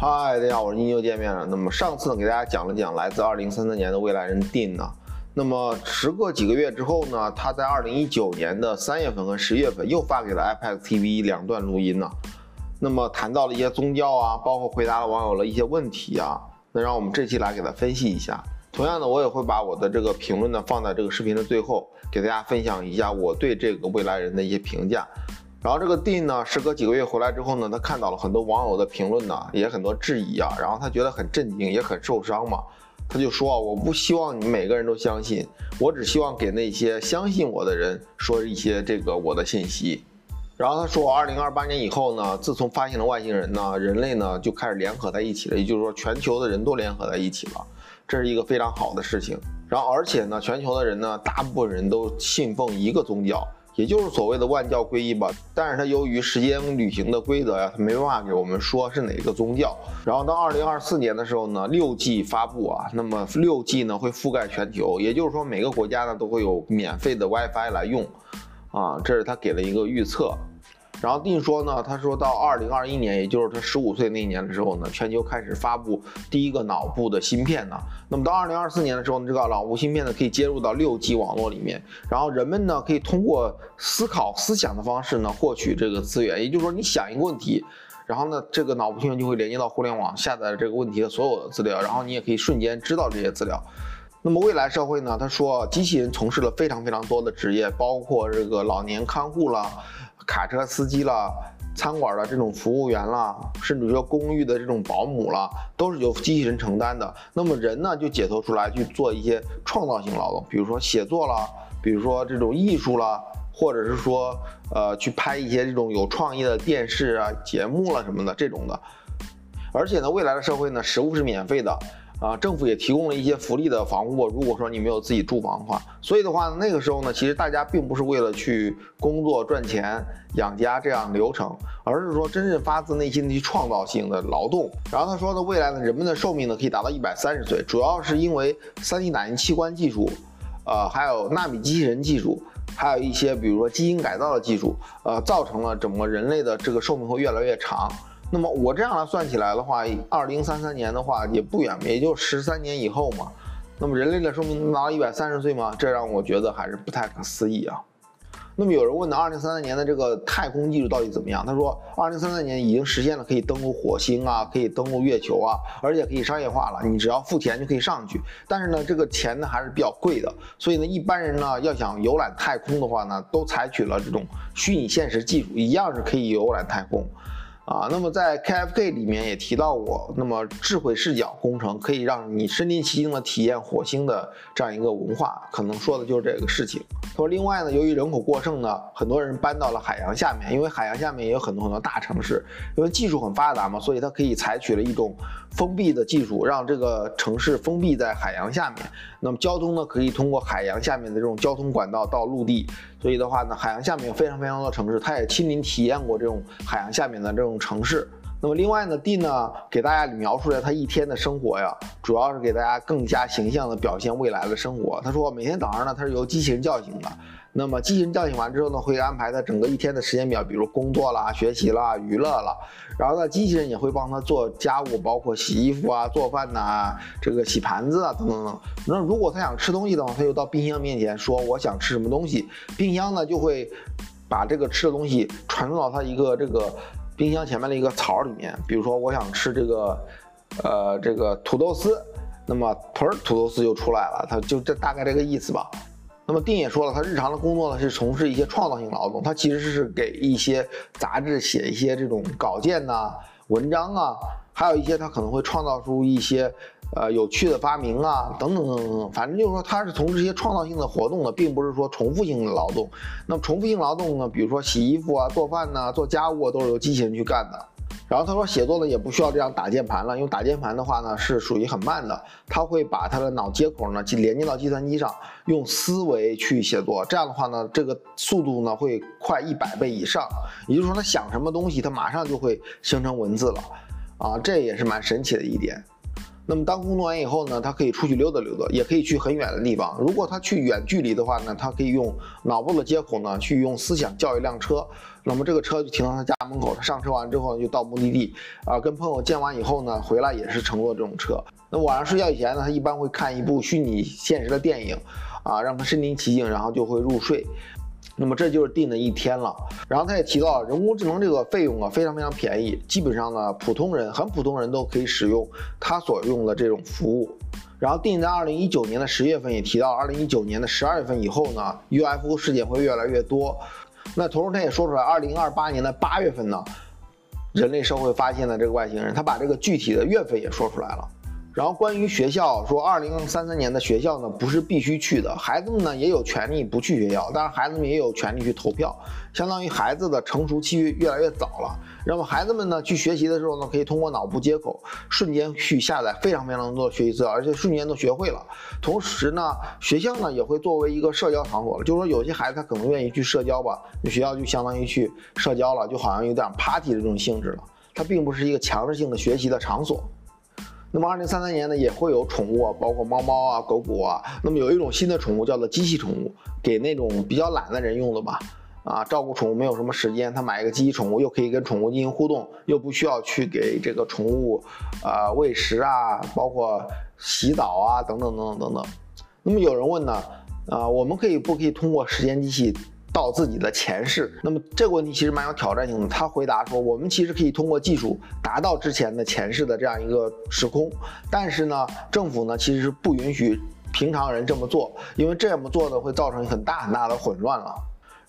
嗨，大家好，我是您又见面了。那么上次呢，给大家讲了讲来自二零三三年的未来人 Dean 呢。那么时隔几个月之后呢，他在二零一九年的三月份和十月份又发给了 iPad TV 两段录音呢。那么谈到了一些宗教啊，包括回答了网友的一些问题啊。那让我们这期来给他分析一下。同样的，我也会把我的这个评论呢放在这个视频的最后，给大家分享一下我对这个未来人的一些评价。然后这个 D 呢，时隔几个月回来之后呢，他看到了很多网友的评论呢，也很多质疑啊，然后他觉得很震惊，也很受伤嘛。他就说啊，我不希望你每个人都相信，我只希望给那些相信我的人说一些这个我的信息。然后他说，二零二八年以后呢，自从发现了外星人呢，人类呢就开始联合在一起了，也就是说，全球的人都联合在一起了，这是一个非常好的事情。然后而且呢，全球的人呢，大部分人都信奉一个宗教。也就是所谓的万教归一吧，但是它由于时间旅行的规则呀，它没办法给我们说是哪个宗教。然后到二零二四年的时候呢，六 G 发布啊，那么六 G 呢会覆盖全球，也就是说每个国家呢都会有免费的 WiFi 来用，啊，这是它给了一个预测。然后定说呢，他说到二零二一年，也就是他十五岁那一年的时候呢，全球开始发布第一个脑部的芯片呢。那么到二零二四年的时候呢，这个脑部芯片呢可以接入到六 G 网络里面，然后人们呢可以通过思考、思想的方式呢获取这个资源。也就是说，你想一个问题，然后呢这个脑部芯片就会连接到互联网，下载了这个问题的所有的资料，然后你也可以瞬间知道这些资料。那么未来社会呢，他说机器人从事了非常非常多的职业，包括这个老年看护了。卡车司机了，餐馆的这种服务员了，甚至说公寓的这种保姆了，都是由机器人承担的。那么人呢，就解脱出来去做一些创造性劳动，比如说写作了，比如说这种艺术了，或者是说呃去拍一些这种有创意的电视啊节目了什么的这种的。而且呢，未来的社会呢，食物是免费的。啊，政府也提供了一些福利的房屋。如果说你没有自己住房的话，所以的话，那个时候呢，其实大家并不是为了去工作赚钱养家这样流程，而是说真正发自内心的去创造性的劳动。然后他说呢，未来呢，人们的寿命呢可以达到一百三十岁，主要是因为三 D 打印器官技术，呃，还有纳米机器人技术，还有一些比如说基因改造的技术，呃，造成了整个人类的这个寿命会越来越长。那么我这样来算起来的话，二零三三年的话也不远，也就十三年以后嘛。那么人类的寿命能达到一百三十岁吗？这让我觉得还是不太可思议啊。那么有人问呢，二零三三年的这个太空技术到底怎么样？他说，二零三三年已经实现了可以登陆火星啊，可以登陆月球啊，而且可以商业化了，你只要付钱就可以上去。但是呢，这个钱呢还是比较贵的，所以呢，一般人呢要想游览太空的话呢，都采取了这种虚拟现实技术，一样是可以游览太空。啊，那么在 KFK 里面也提到过，那么智慧视角工程可以让你身临其境的体验火星的这样一个文化，可能说的就是这个事情。他说，另外呢，由于人口过剩呢，很多人搬到了海洋下面，因为海洋下面也有很多很多大城市，因为技术很发达嘛，所以它可以采取了一种封闭的技术，让这个城市封闭在海洋下面。那么交通呢，可以通过海洋下面的这种交通管道到陆地。所以的话呢，海洋下面有非常非常多的城市，他也亲临体验过这种海洋下面的这种城市。那么另外呢，D 呢给大家描述了他一天的生活呀，主要是给大家更加形象的表现未来的生活。他说每天早上呢，他是由机器人叫醒的。那么机器人叫醒完之后呢，会安排他整个一天的时间表，比如工作啦、学习啦、娱乐啦。然后呢，机器人也会帮他做家务，包括洗衣服啊、做饭呐、这个洗盘子啊等等等。那如果他想吃东西的话，他就到冰箱面前说我想吃什么东西，冰箱呢就会把这个吃的东西传送到他一个这个。冰箱前面的一个槽里面，比如说我想吃这个，呃，这个土豆丝，那么屯土豆丝就出来了，它就这大概这个意思吧。那么丁也说了，他日常的工作呢是从事一些创造性劳动，他其实是给一些杂志写一些这种稿件呐、文章啊，还有一些他可能会创造出一些。呃，有趣的发明啊，等等等等，反正就是说，他是从事一些创造性的活动的，并不是说重复性的劳动。那么重复性劳动呢，比如说洗衣服啊、做饭呐、做家务啊都是由机器人去干的。然后他说，写作呢也不需要这样打键盘了，因为打键盘的话呢是属于很慢的，他会把他的脑接口呢去连接到计算机上，用思维去写作。这样的话呢，这个速度呢会快一百倍以上。也就是说，他想什么东西，他马上就会形成文字了。啊，这也是蛮神奇的一点。那么当工作完以后呢，他可以出去溜达溜达，也可以去很远的地方。如果他去远距离的话呢，他可以用脑部的接口呢，去用思想叫一辆车。那么这个车就停到他家门口，他上车完之后就到目的地啊，跟朋友见完以后呢，回来也是乘坐这种车。那晚上睡觉以前呢，他一般会看一部虚拟现实的电影，啊，让他身临其境，然后就会入睡。那么这就是定的一天了。然后他也提到，人工智能这个费用啊非常非常便宜，基本上呢普通人很普通人都可以使用他所用的这种服务。然后定在二零一九年的十月份，也提到二零一九年的十二月份以后呢，UFO 事件会越来越多。那同时他也说出来，二零二八年的八月份呢，人类社会发现的这个外星人，他把这个具体的月份也说出来了。然后关于学校说，二零三三年的学校呢不是必须去的，孩子们呢也有权利不去学校，当然孩子们也有权利去投票，相当于孩子的成熟期越来越早了。那么孩子们呢去学习的时候呢，可以通过脑部接口瞬间去下载非常非常多的学习资料，而且瞬间都学会了。同时呢，学校呢也会作为一个社交场所了，就是说有些孩子他可能愿意去社交吧，那学校就相当于去社交了，就好像有点 party 的这种性质了，它并不是一个强制性的学习的场所。那么，二零三三年呢，也会有宠物啊，包括猫猫啊、狗狗啊。那么有一种新的宠物叫做机器宠物，给那种比较懒的人用的吧。啊，照顾宠物没有什么时间，他买一个机器宠物，又可以跟宠物进行互动，又不需要去给这个宠物啊喂食啊，包括洗澡啊，等等等等等等。那么有人问呢，啊，我们可以不可以通过时间机器？到自己的前世，那么这个问题其实蛮有挑战性的。他回答说，我们其实可以通过技术达到之前的前世的这样一个时空，但是呢，政府呢其实是不允许平常人这么做，因为这么做呢会造成很大很大的混乱了。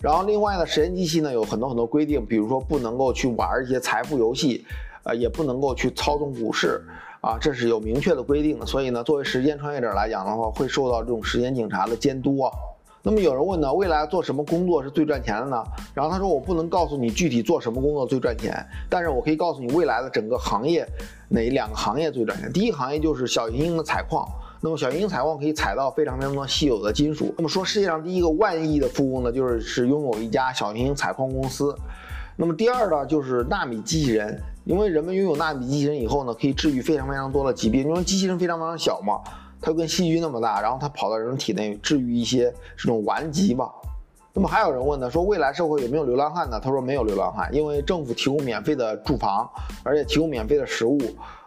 然后另外呢，时间机器呢有很多很多规定，比如说不能够去玩一些财富游戏，呃，也不能够去操纵股市，啊，这是有明确的规定的。所以呢，作为时间穿越者来讲的话，会受到这种时间警察的监督啊。那么有人问呢，未来做什么工作是最赚钱的呢？然后他说，我不能告诉你具体做什么工作最赚钱，但是我可以告诉你未来的整个行业哪两个行业最赚钱。第一行业就是小行星的采矿，那么小行星采矿可以采到非常非常多稀有的金属。那么说世界上第一个万亿的富翁呢，就是是拥有一家小行星采矿公司。那么第二呢，就是纳米机器人，因为人们拥有纳米机器人以后呢，可以治愈非常非常多的疾病，因为机器人非常非常小嘛。它跟细菌那么大，然后它跑到人体内治愈一些这种顽疾吧。那么还有人问呢，说未来社会有没有流浪汉呢？他说没有流浪汉，因为政府提供免费的住房，而且提供免费的食物，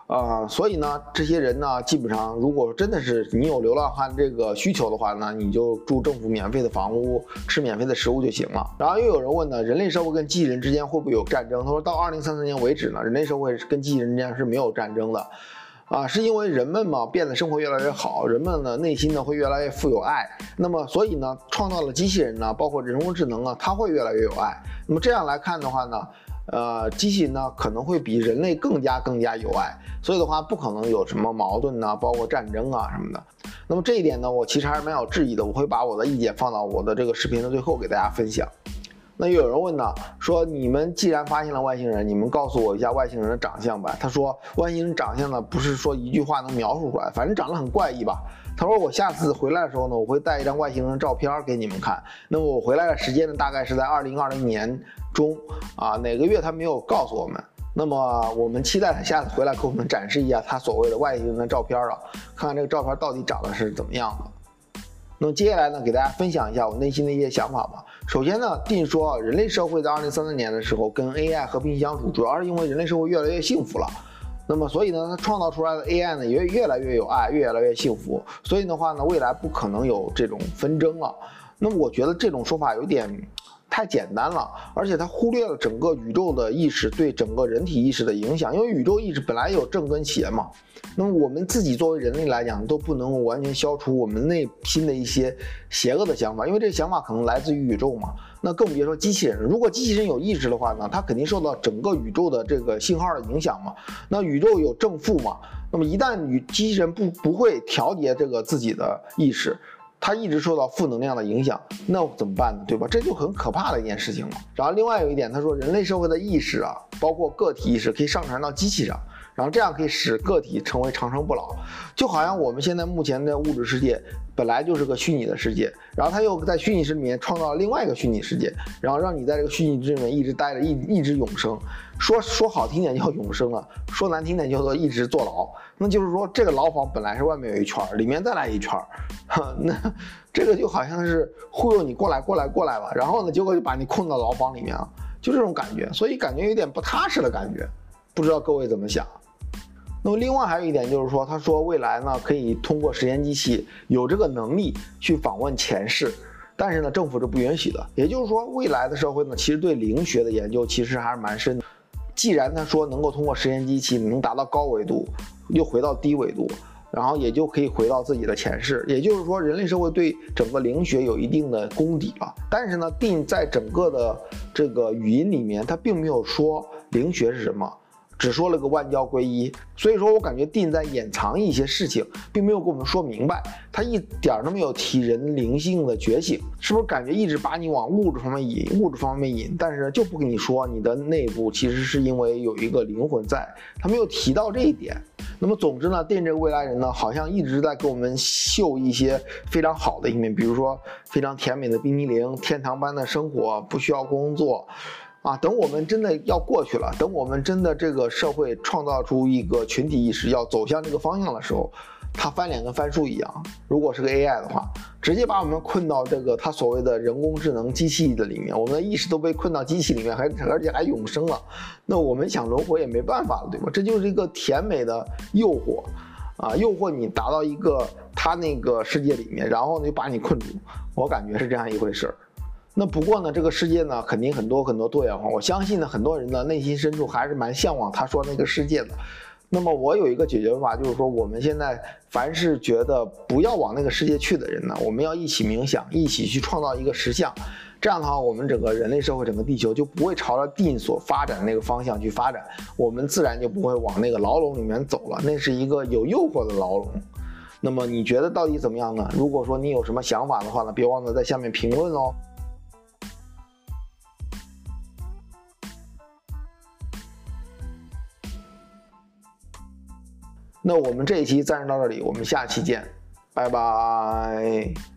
啊，所以呢，这些人呢，基本上如果真的是你有流浪汉这个需求的话呢，你就住政府免费的房屋，吃免费的食物就行了。然后又有人问呢，人类社会跟机器人之间会不会有战争？他说到二零三三年为止呢，人类社会跟机器人之间是没有战争的。啊，是因为人们嘛变得生活越来越好，人们呢内心呢会越来越富有爱，那么所以呢创造了机器人呢，包括人工智能啊，它会越来越有爱。那么这样来看的话呢，呃，机器人呢可能会比人类更加更加有爱，所以的话不可能有什么矛盾呐，包括战争啊什么的。那么这一点呢，我其实还是蛮有质疑的，我会把我的意见放到我的这个视频的最后给大家分享。那又有人问呢，说你们既然发现了外星人，你们告诉我一下外星人的长相吧。他说，外星人长相呢，不是说一句话能描述出来，反正长得很怪异吧。他说，我下次回来的时候呢，我会带一张外星人照片给你们看。那么我回来的时间呢，大概是在二零二零年中啊，哪个月他没有告诉我们。那么我们期待他下次回来给我们展示一下他所谓的外星人的照片啊，看看这个照片到底长得是怎么样的。那么接下来呢，给大家分享一下我内心的一些想法吧。首先呢，定说啊，人类社会在二零三三年的时候跟 AI 和平相处，主要是因为人类社会越来越幸福了。那么，所以呢，它创造出来的 AI 呢也越来越有爱，越来越幸福。所以的话呢，未来不可能有这种纷争了。那么，我觉得这种说法有点。太简单了，而且它忽略了整个宇宙的意识对整个人体意识的影响。因为宇宙意识本来有正跟邪嘛，那么我们自己作为人类来讲，都不能完全消除我们内心的一些邪恶的想法，因为这个想法可能来自于宇宙嘛。那更别说机器人。如果机器人有意识的话呢，它肯定受到整个宇宙的这个信号的影响嘛。那宇宙有正负嘛，那么一旦与机器人不不会调节这个自己的意识。他一直受到负能量的影响，那怎么办呢？对吧？这就很可怕的一件事情了。然后另外有一点，他说人类社会的意识啊，包括个体意识可以上传到机器上，然后这样可以使个体成为长生不老。就好像我们现在目前的物质世界本来就是个虚拟的世界，然后他又在虚拟世界里面创造了另外一个虚拟世界，然后让你在这个虚拟世里面一直待着，一一直永生。说说好听点叫永生啊，说难听点叫做一直坐牢。那就是说这个牢房本来是外面有一圈，里面再来一圈，哈，那这个就好像是忽悠你过来过来过来吧，然后呢，结果就把你困到牢房里面了，就这种感觉，所以感觉有点不踏实的感觉，不知道各位怎么想。那么另外还有一点就是说，他说未来呢可以通过时间机器有这个能力去访问前世，但是呢政府是不允许的。也就是说，未来的社会呢其实对灵学的研究其实还是蛮深的。既然他说能够通过时间机器能达到高维度，又回到低维度，然后也就可以回到自己的前世。也就是说，人类社会对整个灵学有一定的功底了。但是呢，定在整个的这个语音里面，他并没有说灵学是什么。只说了个万教归一，所以说我感觉定在掩藏一些事情，并没有给我们说明白。他一点都没有提人灵性的觉醒，是不是感觉一直把你往物质方面引，物质方面引，但是就不跟你说你的内部其实是因为有一个灵魂在，他没有提到这一点。那么总之呢，电这个未来人呢，好像一直在给我们秀一些非常好的一面，比如说非常甜美的冰激凌，天堂般的生活，不需要工作。啊，等我们真的要过去了，等我们真的这个社会创造出一个群体意识，要走向这个方向的时候，他翻脸跟翻书一样。如果是个 AI 的话，直接把我们困到这个他所谓的人工智能机器的里面，我们的意识都被困到机器里面，还而且还永生了，那我们想轮回也没办法了，对吧？这就是一个甜美的诱惑，啊，诱惑你达到一个他那个世界里面，然后呢就把你困住。我感觉是这样一回事儿。那不过呢，这个世界呢，肯定很多很多多元化。我相信呢，很多人呢内心深处还是蛮向往他说那个世界的。那么我有一个解决方法，就是说我们现在凡是觉得不要往那个世界去的人呢，我们要一起冥想，一起去创造一个实相。这样的话，我们整个人类社会、整个地球就不会朝着定所发展的那个方向去发展，我们自然就不会往那个牢笼里面走了。那是一个有诱惑的牢笼。那么你觉得到底怎么样呢？如果说你有什么想法的话呢，别忘了在下面评论哦。那我们这一期暂时到这里，我们下期见，拜拜。